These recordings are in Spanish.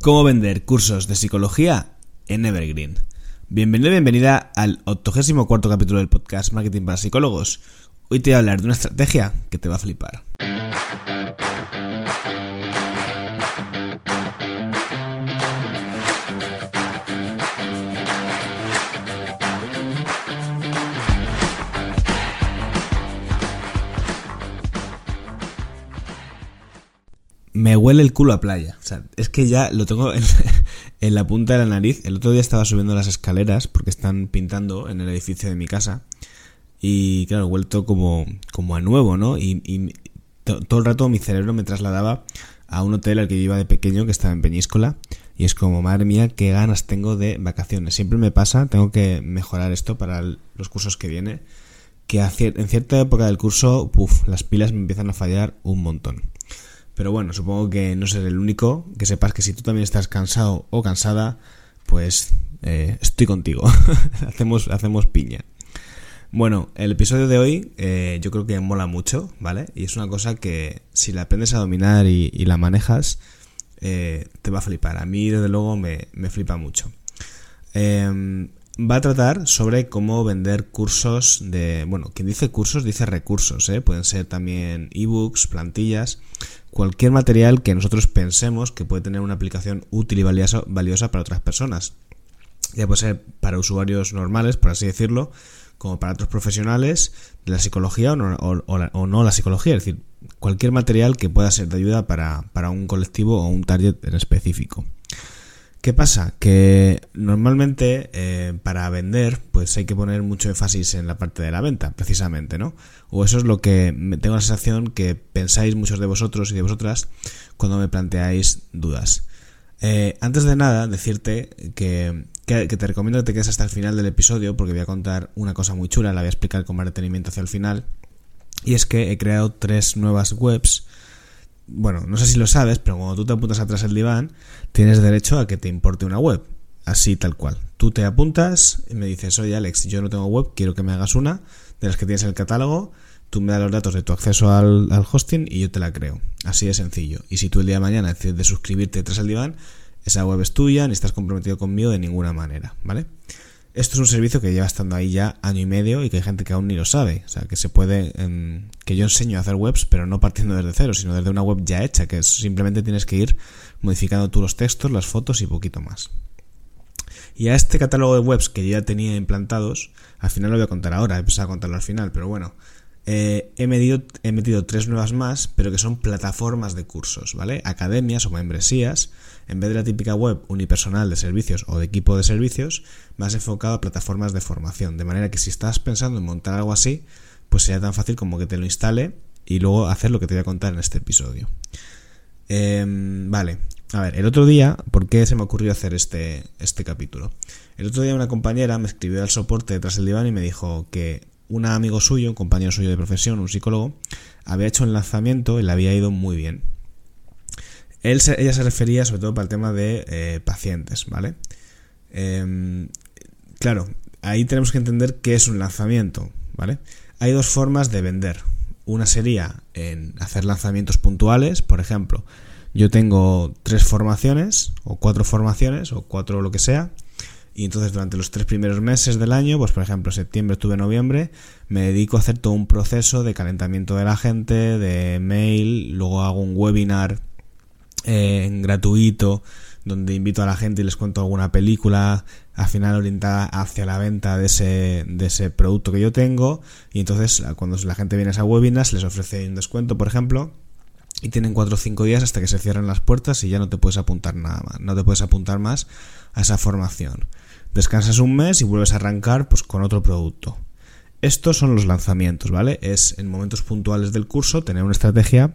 Cómo vender cursos de psicología en Evergreen. Bienvenido y bienvenida al 84 capítulo del podcast Marketing para Psicólogos. Hoy te voy a hablar de una estrategia que te va a flipar. Me huele el culo a playa. O sea, es que ya lo tengo en, la punta de la nariz. El otro día estaba subiendo las escaleras porque están pintando en el edificio de mi casa. Y claro, he vuelto como, como a nuevo, ¿no? Y, todo el rato mi cerebro me trasladaba a un hotel al que yo iba de pequeño que estaba en Peñíscola. Y es como, madre mía, qué ganas tengo de vacaciones. Siempre me pasa, tengo que mejorar esto para los cursos que viene. Que en cierta época del curso, puff, las pilas me empiezan a fallar un montón. Pero bueno, supongo que no seré el único. Que sepas que si tú también estás cansado o cansada, pues eh, estoy contigo. hacemos, hacemos piña. Bueno, el episodio de hoy eh, yo creo que mola mucho, ¿vale? Y es una cosa que si la aprendes a dominar y, la manejas, eh, te va a flipar. A mí, desde luego, me, me flipa mucho. Em, va a tratar sobre cómo vender cursos de... Bueno, quien dice cursos dice recursos, ¿eh? Pueden ser también ebooks, plantillas cualquier material que nosotros pensemos que puede tener una aplicación útil y valiosa, para otras personas. Ya puede ser para usuarios normales, por así decirlo, como para otros profesionales de la psicología o no, la, psicología, es decir, cualquier material que pueda ser de ayuda para, para un colectivo o un target en específico. ¿Qué pasa? Que normalmente eh, para vender pues hay que poner mucho énfasis en la parte de la venta, precisamente, ¿no? O eso es lo que tengo la sensación que pensáis muchos de vosotros y de vosotras cuando me planteáis dudas. Eh, antes de nada, decirte que, que, te recomiendo que te quedes hasta el final del episodio porque voy a contar una cosa muy chula, la voy a explicar con más detenimiento hacia el final. Y es que he creado tres nuevas webs bueno, no sé si lo sabes, pero cuando tú te apuntas atrás del diván, tienes derecho a que te importe una web. Así tal cual. Tú te apuntas y me dices, oye Alex, yo no tengo web, quiero que me hagas una de las que tienes en el catálogo. Tú me das los datos de tu acceso al, hosting y yo te la creo. Así de sencillo. Y si tú el día de mañana decides de suscribirte tras el diván, esa web es tuya, ni estás comprometido conmigo de ninguna manera, ¿vale? Esto es un servicio que lleva estando ahí ya año y medio y que hay gente que aún ni lo sabe. O sea, que se puede. Em, que yo enseño a hacer webs, pero no partiendo desde cero, sino desde una web ya hecha, que simplemente tienes que ir modificando tú los textos, las fotos y poquito más. Y a este catálogo de webs que ya tenía implantados, al final lo voy a contar ahora, he pensado contarlo al final, pero bueno. Eh, he, metido tres nuevas más, pero que son plataformas de cursos, ¿vale? Academias o membresías. En vez de la típica web unipersonal de servicios o de equipo de servicios, más enfocado a plataformas de formación. De manera que si estás pensando en montar algo así, pues sea tan fácil como que te lo instale y luego hacer lo que te voy a contar en este episodio. Em, vale, a ver, el otro día, ¿por qué se me ocurrió hacer este, este capítulo? El otro día una compañera me escribió al soporte detrás del diván y me dijo que un amigo suyo, un compañero suyo de profesión, un psicólogo, había hecho un lanzamiento y le había ido muy bien. Ella se refería sobre todo para el tema de eh, pacientes, ¿vale? Em, claro, ahí tenemos que entender qué es un lanzamiento, ¿vale? Hay dos formas de vender. Una sería en hacer lanzamientos puntuales, por ejemplo, yo tengo tres formaciones, o cuatro formaciones, o cuatro lo que sea, y entonces durante los tres primeros meses del año, pues por ejemplo septiembre, octubre, noviembre, me dedico a hacer todo un proceso de calentamiento de la gente, de mail, luego hago un webinar eh, gratuito donde invito a la gente y les cuento alguna película al final orientada hacia la venta de ese, de ese producto que yo tengo y entonces cuando la gente viene a esa webinar se les ofrece un descuento por ejemplo y tienen 4 o 5 días hasta que se cierren las puertas y ya no te puedes apuntar nada más, no te puedes apuntar más a esa formación. Descansas un mes y vuelves a arrancar pues, con otro producto. Estos son los lanzamientos, ¿vale? Es en momentos puntuales del curso tener una estrategia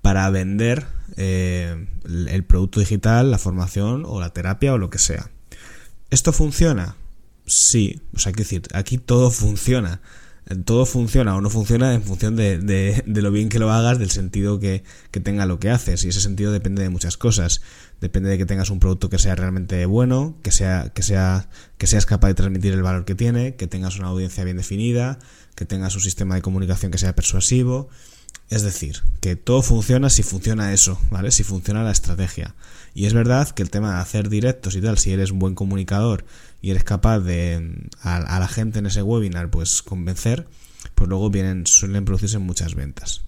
para vender eh, el producto digital, la formación o la terapia o lo que sea. ¿Esto funciona? Sí, o sea, hay que decir, aquí todo funciona todo funciona o no funciona en función de, de, lo bien que lo hagas, del sentido que, tenga lo que haces. Y ese sentido depende de muchas cosas. Depende de que tengas un producto que sea realmente bueno, que sea, que sea, que seas capaz de transmitir el valor que tiene, que tengas una audiencia bien definida, que tengas un sistema de comunicación que sea persuasivo. Es decir, que todo funciona si funciona eso, ¿vale? Si funciona la estrategia. Y es verdad que el tema de hacer directos y tal, si eres un buen comunicador y eres capaz de a, la gente en ese webinar pues convencer, pues luego vienen, suelen producirse muchas ventas.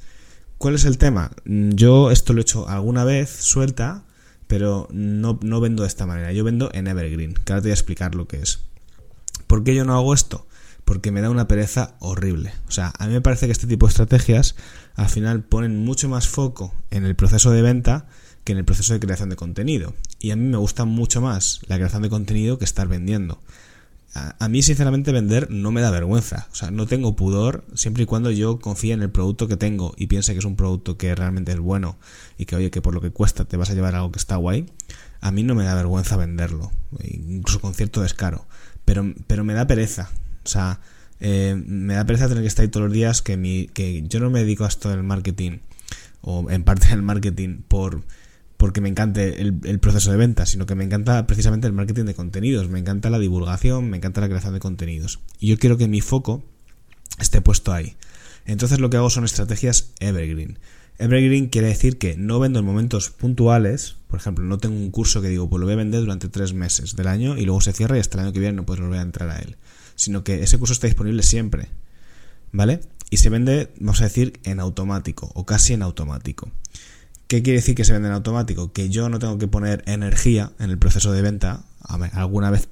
¿Cuál es el tema? Yo esto lo he hecho alguna vez suelta, pero no, no vendo de esta manera. Yo vendo en Evergreen, que ahora te voy a explicar lo que es. ¿Por qué yo no hago esto? Porque me da una pereza horrible. O sea, a mí me parece que este tipo de estrategias al final ponen mucho más foco en el proceso de venta que en el proceso de creación de contenido. Y a mí me gusta mucho más la creación de contenido que estar vendiendo. A, mí, sinceramente, vender no me da vergüenza. O sea, no tengo pudor siempre y cuando yo confíe en el producto que tengo y piense que es un producto que realmente es bueno y que, oye, que por lo que cuesta te vas a llevar algo que está guay. A mí no me da vergüenza venderlo, incluso con cierto descaro. Pero, pero me da pereza. O sea, eh, me da pereza tener que estar ahí todos los días que, mi, que yo no me dedico a esto del marketing o en parte del marketing por porque me encante el, proceso de venta, sino que me encanta precisamente el marketing de contenidos, me encanta la divulgación, me encanta la creación de contenidos. Y yo quiero que mi foco esté puesto ahí. Entonces lo que hago son estrategias evergreen. Evergreen quiere decir que no vendo en momentos puntuales, por ejemplo, no tengo un curso que digo, pues lo voy a vender durante tres meses del año y luego se cierra y hasta el año que viene no puedes volver a entrar a él, sino que ese curso está disponible siempre, ¿vale? Y se vende, vamos a decir, en automático o casi en automático. ¿Qué quiere decir que se vende en automático? Que yo no tengo que poner energía en el proceso de venta. A ver, alguna vez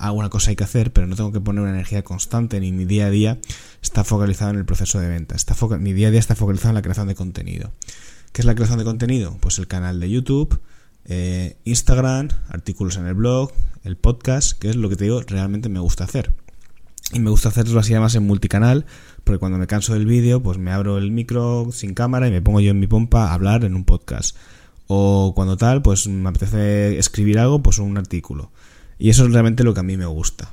alguna cosa hay que hacer, pero no tengo que poner una energía constante ni mi día a día está focalizado en el proceso de venta. Está mi día a día está focalizado en la creación de contenido. ¿Qué es la creación de contenido? Pues el canal de YouTube, eh, Instagram, artículos en el blog, el podcast, que es lo que te digo, realmente me gusta hacer. Y me gusta hacerlo así además en multicanal, porque cuando me canso del vídeo, pues me abro el micro sin cámara y me pongo yo en mi pompa a hablar en un podcast. O cuando tal, pues me apetece escribir algo, pues un artículo. Y eso es realmente lo que a mí me gusta.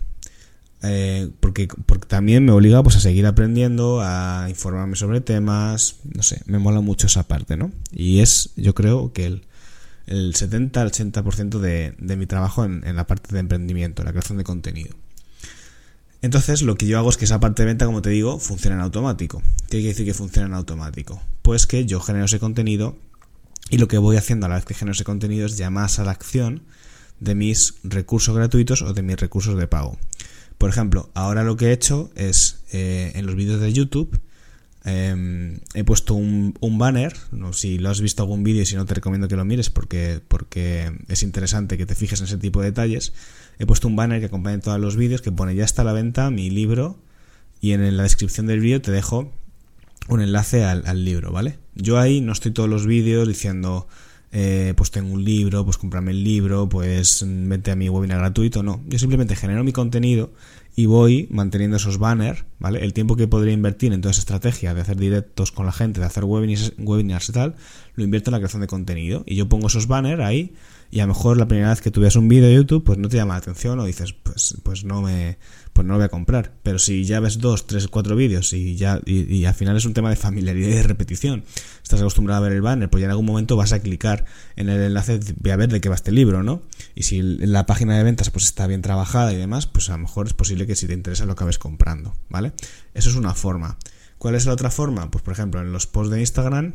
Eh, porque, porque también me obliga pues a seguir aprendiendo, a informarme sobre temas, no sé, me mola mucho esa parte, ¿no? Y es, yo creo que el, el 70 al 80% de, de mi trabajo en, en la parte de emprendimiento, la creación de contenido. Entonces lo que yo hago es que esa parte de venta, como te digo, funciona en automático. ¿Qué quiere decir que funciona en automático? Pues que yo genero ese contenido y lo que voy haciendo a la vez que genero ese contenido es llamar a la acción de mis recursos gratuitos o de mis recursos de pago. Por ejemplo, ahora lo que he hecho es eh, en los vídeos de YouTube em, he puesto un, banner. No, si lo has visto algún vídeo si no te recomiendo que lo mires porque, porque es interesante que te fijes en ese tipo de detalles he puesto un banner que acompaña todos los vídeos que pone ya está a la venta mi libro y en la descripción del vídeo te dejo un enlace al, libro, ¿vale? Yo ahí no estoy todos los vídeos diciendo eh, pues tengo un libro, pues comprame el libro, pues vete a mi webinar gratuito, no. Yo simplemente genero mi contenido y voy manteniendo esos banners, ¿vale? El tiempo que podría invertir en toda esa estrategia de hacer directos con la gente, de hacer webinars, webinars y tal, lo invierto en la creación de contenido. Y yo pongo esos banners ahí y a lo mejor la primera vez que tú veas un vídeo de YouTube, pues no te llama la atención o dices, pues, pues no me, pues no lo voy a comprar. Pero si ya ves dos, tres, cuatro vídeos y ya, y, al final es un tema de familiaridad y de repetición, estás acostumbrado a ver el banner, pues ya en algún momento vas a clicar en el enlace, voy a ver de qué va este libro, ¿no? Y si la página de ventas pues está bien trabajada y demás, pues a lo mejor es posible que si te interesa lo acabes comprando, ¿vale? Eso es una forma. ¿Cuál es la otra forma? Pues por ejemplo, en los posts de Instagram,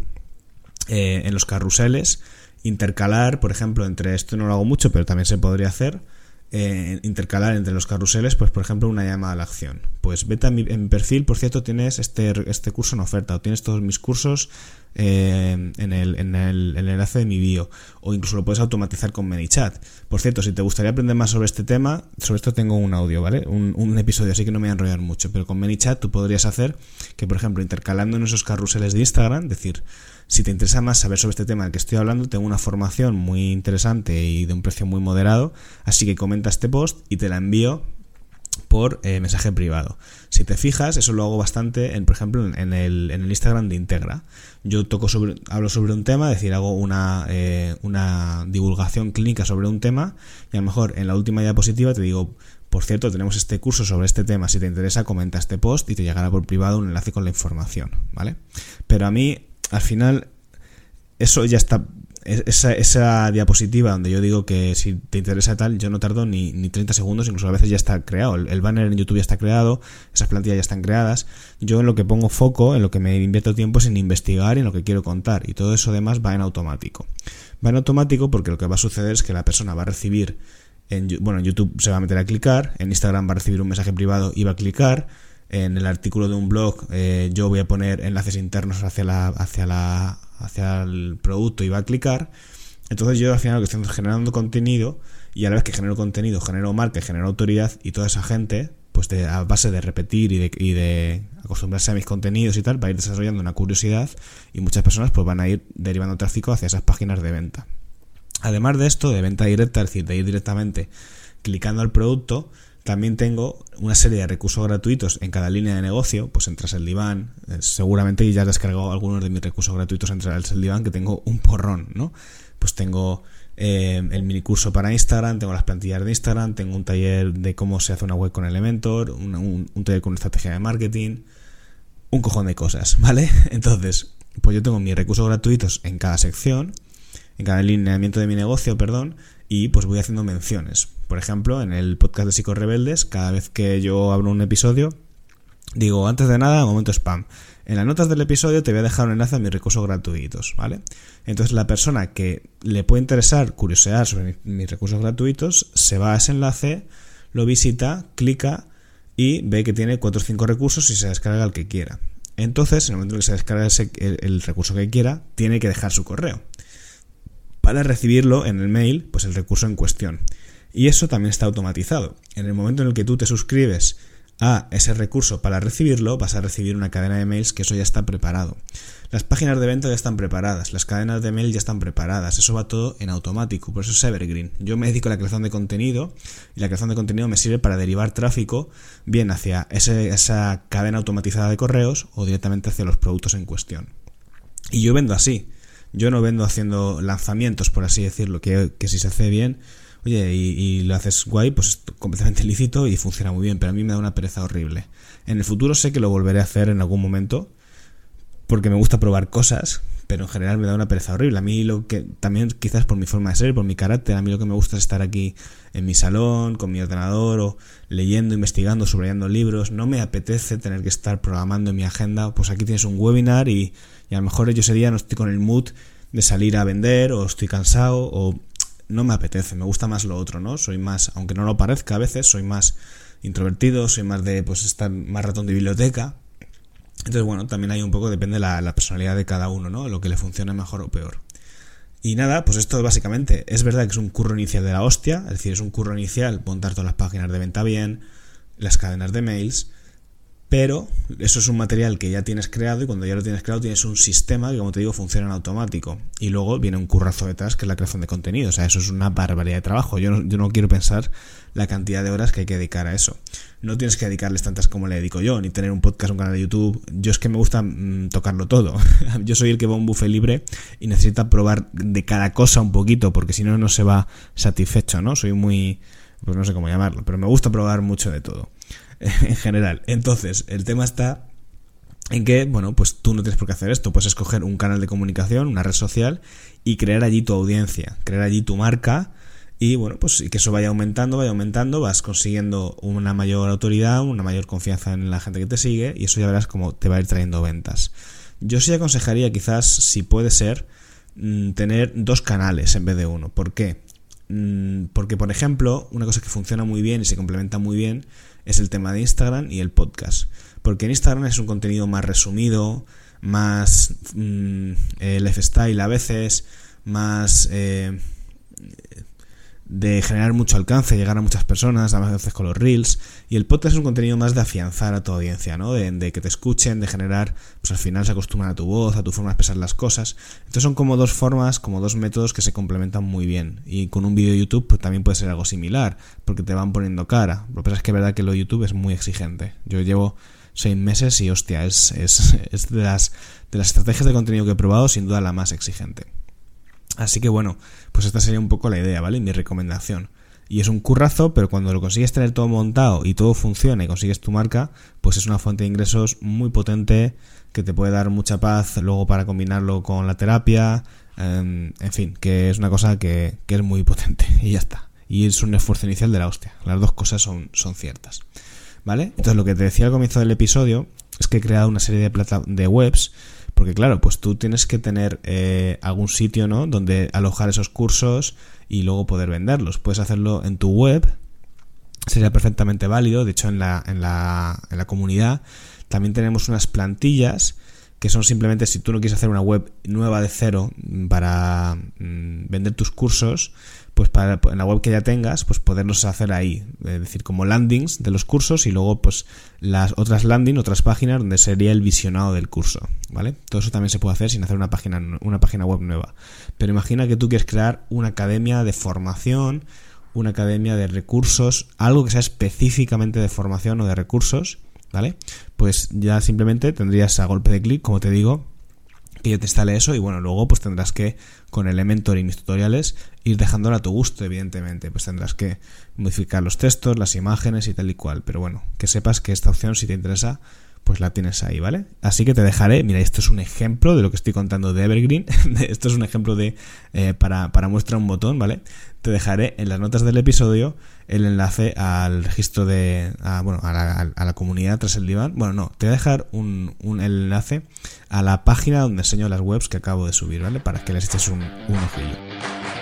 eh, en los carruseles, intercalar, por ejemplo, entre esto no lo hago mucho, pero también se podría hacer, eh, intercalar entre los carruseles, pues por ejemplo, una llamada a la acción. Pues vete a mi, en mi perfil, por cierto, tienes este, este curso en oferta, o tienes todos mis cursos eh, en, el, en, el, enlace de mi bio, o incluso lo puedes automatizar con ManyChat. Por cierto, si te gustaría aprender más sobre este tema, sobre esto tengo un audio, ¿vale? Un, episodio, así que no me voy a enrollar mucho, pero con ManyChat tú podrías hacer que, por ejemplo, intercalando en esos carruseles de Instagram, decir, si te interesa más saber sobre este tema del que estoy hablando, tengo una formación muy interesante y de un precio muy moderado, así que comenta este post y te la envío por eh, mensaje privado. Si te fijas, eso lo hago bastante, en, por ejemplo, en el, en el Instagram de Integra. Yo toco sobre, hablo sobre un tema, es decir, hago una, eh, una divulgación clínica sobre un tema y a lo mejor en la última diapositiva te digo, por cierto, tenemos este curso sobre este tema, si te interesa, comenta este post y te llegará por privado un enlace con la información, ¿vale? Pero a mí al final eso ya está esa, esa, diapositiva donde yo digo que si te interesa tal, yo no tardo ni, ni 30 segundos, incluso a veces ya está creado. El, banner en YouTube ya está creado, esas plantillas ya están creadas. Yo en lo que pongo foco, en lo que me invierto tiempo es en investigar y en lo que quiero contar. Y todo eso además va en automático. Va en automático porque lo que va a suceder es que la persona va a recibir, en, bueno, en YouTube se va a meter a clicar, en Instagram va a recibir un mensaje privado y va a clicar en el artículo de un blog eh, yo voy a poner enlaces internos hacia la, hacia la hacia el producto y va a clicar. Entonces yo al final lo que estoy generando contenido y a la vez que genero contenido genero marca genero autoridad y toda esa gente pues a base de repetir y de, y de acostumbrarse a mis contenidos y tal va a ir desarrollando una curiosidad y muchas personas pues van a ir derivando tráfico hacia esas páginas de venta. Además de esto de venta directa es decir de ir directamente clicando al producto también tengo una serie de recursos gratuitos en cada línea de negocio. Pues entras el diván, eh, seguramente ya has descargado algunos de mis recursos gratuitos entras el diván, que tengo un porrón, ¿no? Pues tengo eh, el mini curso para Instagram, tengo las plantillas de Instagram, tengo un taller de cómo se hace una web con Elementor, un, un taller con estrategia de marketing, un cojón de cosas, ¿vale? Entonces, pues yo tengo mis recursos gratuitos en cada sección, en cada lineamiento de mi negocio, perdón, y pues voy haciendo menciones. Por ejemplo, en el podcast de Psicos Rebeldes, cada vez que yo abro un episodio, digo, antes de nada, momento spam. En las notas del episodio te voy a dejar un enlace a mis recursos gratuitos, ¿vale? Entonces la persona que le puede interesar curiosear sobre mis recursos gratuitos, se va a ese enlace, lo visita, clica y ve que tiene 4 o 5 recursos y se descarga el que quiera. Entonces, en el momento en que se descarga el recurso que quiera, tiene que dejar su correo para recibirlo en el mail, pues el recurso en cuestión. Y eso también está automatizado. En el momento en el que tú te suscribes a ese recurso para recibirlo, vas a recibir una cadena de mails que eso ya está preparado. Las páginas de venta ya están preparadas, las cadenas de mail ya están preparadas, eso va todo en automático, por eso es Evergreen. Yo me dedico a la creación de contenido y la creación de contenido me sirve para derivar tráfico bien hacia esa cadena automatizada de correos o directamente hacia los productos en cuestión. Y yo vendo así. Yo no vendo haciendo lanzamientos, por así decirlo, que, si se hace bien, oye, y, lo haces guay, pues es completamente lícito y funciona muy bien, pero a mí me da una pereza horrible. En el futuro sé que lo volveré a hacer en algún momento, porque me gusta probar cosas, pero en general me da una pereza horrible. A mí lo que, también quizás por mi forma de ser, por mi carácter, a mí lo que me gusta es estar aquí en mi salón, con mi ordenador, o leyendo, investigando, subrayando libros. No me apetece tener que estar programando en mi agenda, pues aquí tienes un webinar y y a lo mejor yo ese día no estoy con el mood de salir a vender o estoy cansado o no me apetece, me gusta más lo otro, ¿no? Soy más, aunque no lo parezca a veces, soy más introvertido, soy más de pues estar más ratón de biblioteca. Entonces, bueno, también hay un poco, depende la, la personalidad de cada uno, ¿no? Lo que le funcione mejor o peor. Y nada, pues esto básicamente es verdad que es un curro inicial de la hostia, es decir, es un curro inicial montar todas las páginas de venta bien, las cadenas de mails, pero eso es un material que ya tienes creado y cuando ya lo tienes creado tienes un sistema que, como te digo, funciona en automático. Y luego viene un currazo detrás que es la creación de contenido. O sea, eso es una barbaridad de trabajo. Yo no, yo no quiero pensar la cantidad de horas que hay que dedicar a eso. No tienes que dedicarles tantas como le dedico yo, ni tener un podcast, un canal de YouTube. Yo es que me gusta mm, tocarlo todo. yo soy el que va a un buffet libre y necesita probar de cada cosa un poquito, porque si no, no se va satisfecho, ¿no? Soy muy... pues no sé cómo llamarlo, pero me gusta probar mucho de todo. en general. Entonces, el tema está en que, bueno, pues tú no tienes por qué hacer esto, puedes escoger un canal de comunicación, una red social y crear allí tu audiencia, crear allí tu marca y bueno, pues que eso vaya aumentando, vaya aumentando, vas consiguiendo una mayor autoridad, una mayor confianza en la gente que te sigue y eso ya verás cómo te va a ir trayendo ventas. Yo sí aconsejaría quizás, si puede ser, mm, tener dos canales en vez de uno. ¿Por qué? Mm, porque, por ejemplo, una cosa que funciona muy bien y se complementa muy bien es el tema de Instagram y el podcast. Porque en Instagram es un contenido más resumido, más mm, eh, lifestyle a veces, más eh, de generar mucho alcance, llegar a muchas personas, a veces con los reels. Y el podcast es un contenido más de afianzar a tu audiencia, ¿no? De, que te escuchen, de generar, pues al final se acostumbran a tu voz, a tu forma de expresar las cosas. Entonces son como dos formas, como dos métodos que se complementan muy bien. Y con un vídeo de YouTube pues, también puede ser algo similar, porque te van poniendo cara. Lo que pasa es que es verdad que lo de YouTube es muy exigente. Yo llevo seis meses y hostia, es, es, es de, las, de las estrategias de contenido que he probado sin duda la más exigente. Así que bueno, pues esta sería un poco la idea, ¿vale? Mi recomendación. Y es un currazo, pero cuando lo consigues tener todo montado y todo funciona y consigues tu marca, pues es una fuente de ingresos muy potente que te puede dar mucha paz luego para combinarlo con la terapia, Em, en fin, que es una cosa que, que, es muy potente y ya está. Y es un esfuerzo inicial de la hostia. Las dos cosas son, son ciertas. ¿Vale? Entonces lo que te decía al comienzo del episodio es que he creado una serie de, plata de webs porque claro, pues tú tienes que tener eh, algún sitio, ¿no? Donde alojar esos cursos y luego poder venderlos. Puedes hacerlo en tu web, sería perfectamente válido. De hecho, en la, en la, en la comunidad también tenemos unas plantillas que son simplemente si tú no quieres hacer una web nueva de cero para mm, vender tus cursos, pues para en la web que ya tengas, pues poderlos hacer ahí, es decir, como landings de los cursos y luego pues las otras landing, otras páginas donde sería el visionado del curso, ¿vale? Todo eso también se puede hacer sin hacer una página una página web nueva. Pero imagina que tú quieres crear una academia de formación, una academia de recursos, algo que sea específicamente de formación o de recursos ¿vale? Pues ya simplemente tendrías a golpe de clic, como te digo, que yo te instale eso y bueno, luego pues tendrás que con Elementor y mis tutoriales ir dejándolo a tu gusto, evidentemente, pues tendrás que modificar los textos, las imágenes y tal y cual, pero bueno, que sepas que esta opción si te interesa pues la tienes ahí, ¿vale? Así que te dejaré, mira, esto es un ejemplo de lo que estoy contando de Evergreen, esto es un ejemplo de eh, para, para muestra un botón, ¿vale? Te dejaré en las notas del episodio el enlace al registro de, bueno, a la, a la, comunidad tras el diván, bueno, no, te voy a dejar un, un enlace a la página donde enseño las webs que acabo de subir, ¿vale? Para que les eches un, un ojillo.